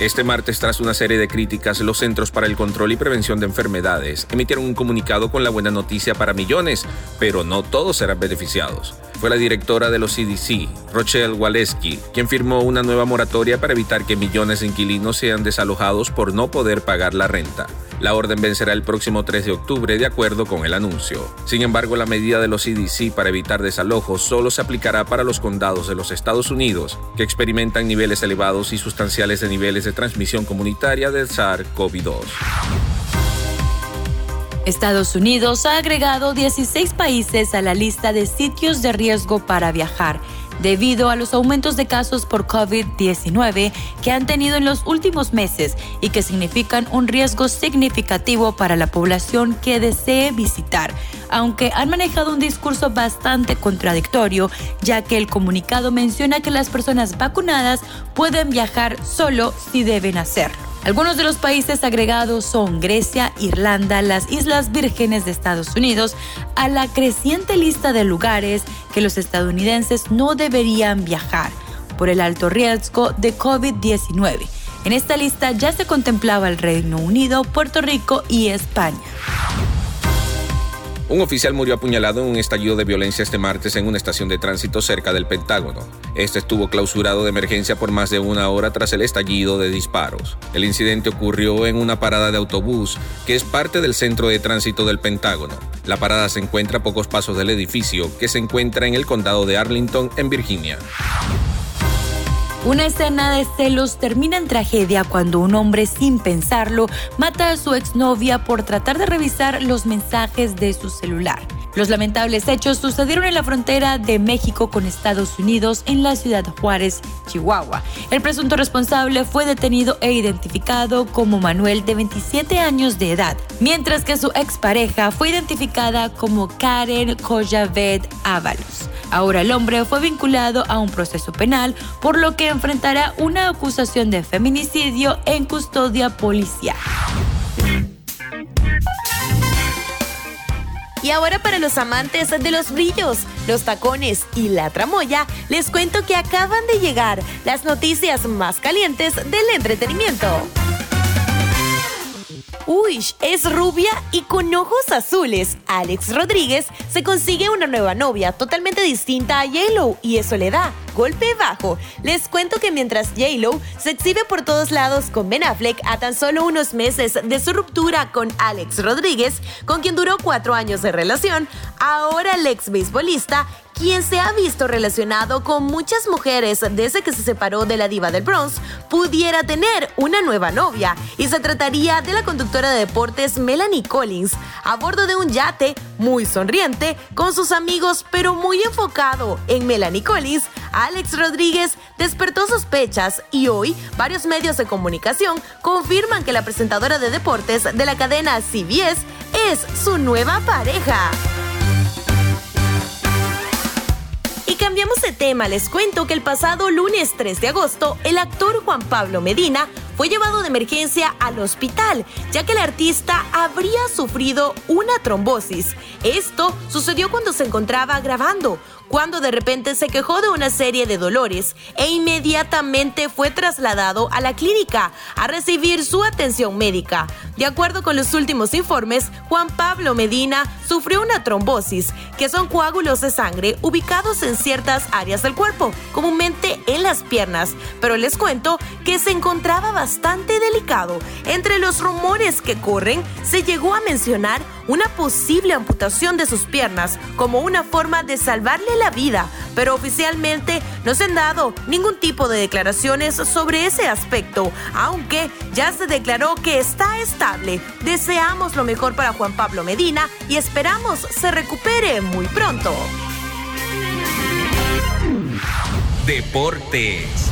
Este martes, tras una serie de críticas, los Centros para el Control y Prevención de Enfermedades emitieron un comunicado con la buena noticia para millones, pero no todos serán beneficiados. Fue la directora de los CDC, Rochelle Waleski, quien firmó una nueva moratoria para evitar que millones de inquilinos sean desalojados por no poder pagar la renta. La orden vencerá el próximo 3 de octubre de acuerdo con el anuncio. Sin embargo, la medida de los CDC para evitar desalojos solo se aplicará para los condados de los Estados Unidos que experimentan niveles elevados y sustanciales de niveles de transmisión comunitaria del SARS-CoV-2. Estados Unidos ha agregado 16 países a la lista de sitios de riesgo para viajar debido a los aumentos de casos por COVID-19 que han tenido en los últimos meses y que significan un riesgo significativo para la población que desee visitar, aunque han manejado un discurso bastante contradictorio, ya que el comunicado menciona que las personas vacunadas pueden viajar solo si deben hacerlo. Algunos de los países agregados son Grecia, Irlanda, las Islas Vírgenes de Estados Unidos, a la creciente lista de lugares que los estadounidenses no deberían viajar por el alto riesgo de COVID-19. En esta lista ya se contemplaba el Reino Unido, Puerto Rico y España. Un oficial murió apuñalado en un estallido de violencia este martes en una estación de tránsito cerca del Pentágono. Este estuvo clausurado de emergencia por más de una hora tras el estallido de disparos. El incidente ocurrió en una parada de autobús que es parte del centro de tránsito del Pentágono. La parada se encuentra a pocos pasos del edificio que se encuentra en el condado de Arlington, en Virginia. Una escena de celos termina en tragedia cuando un hombre sin pensarlo mata a su exnovia por tratar de revisar los mensajes de su celular. Los lamentables hechos sucedieron en la frontera de México con Estados Unidos en la ciudad Juárez, Chihuahua. El presunto responsable fue detenido e identificado como Manuel de 27 años de edad, mientras que su expareja fue identificada como Karen Koyavet Ábalos. Ahora el hombre fue vinculado a un proceso penal, por lo que enfrentará una acusación de feminicidio en custodia policial. Y ahora para los amantes de los brillos, los tacones y la tramoya, les cuento que acaban de llegar las noticias más calientes del entretenimiento. Uy, es rubia y con ojos azules. Alex Rodríguez se consigue una nueva novia totalmente distinta a J-Lo y eso le da golpe bajo. Les cuento que mientras J-Lo se exhibe por todos lados con Ben Affleck a tan solo unos meses de su ruptura con Alex Rodríguez, con quien duró cuatro años de relación, ahora el ex beisbolista quien se ha visto relacionado con muchas mujeres desde que se separó de la diva del Bronx, pudiera tener una nueva novia. Y se trataría de la conductora de deportes Melanie Collins, a bordo de un yate muy sonriente, con sus amigos, pero muy enfocado en Melanie Collins. Alex Rodríguez despertó sospechas y hoy varios medios de comunicación confirman que la presentadora de deportes de la cadena CBS es su nueva pareja. Cambiamos de tema, les cuento que el pasado lunes 3 de agosto, el actor Juan Pablo Medina fue llevado de emergencia al hospital, ya que el artista habría sufrido una trombosis. Esto sucedió cuando se encontraba grabando cuando de repente se quejó de una serie de dolores e inmediatamente fue trasladado a la clínica a recibir su atención médica. De acuerdo con los últimos informes, Juan Pablo Medina sufrió una trombosis, que son coágulos de sangre ubicados en ciertas áreas del cuerpo, comúnmente en las piernas, pero les cuento que se encontraba bastante delicado. Entre los rumores que corren, se llegó a mencionar una posible amputación de sus piernas como una forma de salvarle la vida, pero oficialmente no se han dado ningún tipo de declaraciones sobre ese aspecto, aunque ya se declaró que está estable. Deseamos lo mejor para Juan Pablo Medina y esperamos se recupere muy pronto. Deportes.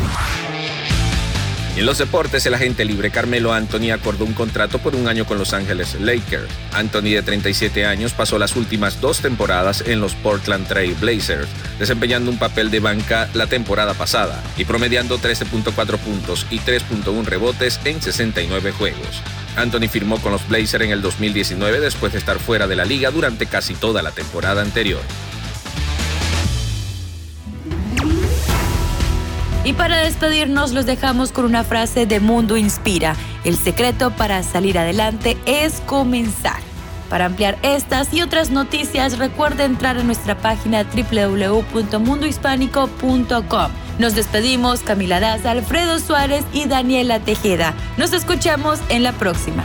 En los deportes, el agente libre Carmelo Anthony acordó un contrato por un año con Los Ángeles Lakers. Anthony, de 37 años, pasó las últimas dos temporadas en los Portland Trail Blazers, desempeñando un papel de banca la temporada pasada y promediando 13.4 puntos y 3.1 rebotes en 69 juegos. Anthony firmó con los Blazers en el 2019 después de estar fuera de la liga durante casi toda la temporada anterior. Y para despedirnos los dejamos con una frase de Mundo Inspira. El secreto para salir adelante es comenzar. Para ampliar estas y otras noticias, recuerda entrar a nuestra página www.mundohispánico.com. Nos despedimos Camila Daza, Alfredo Suárez y Daniela Tejeda. Nos escuchamos en la próxima.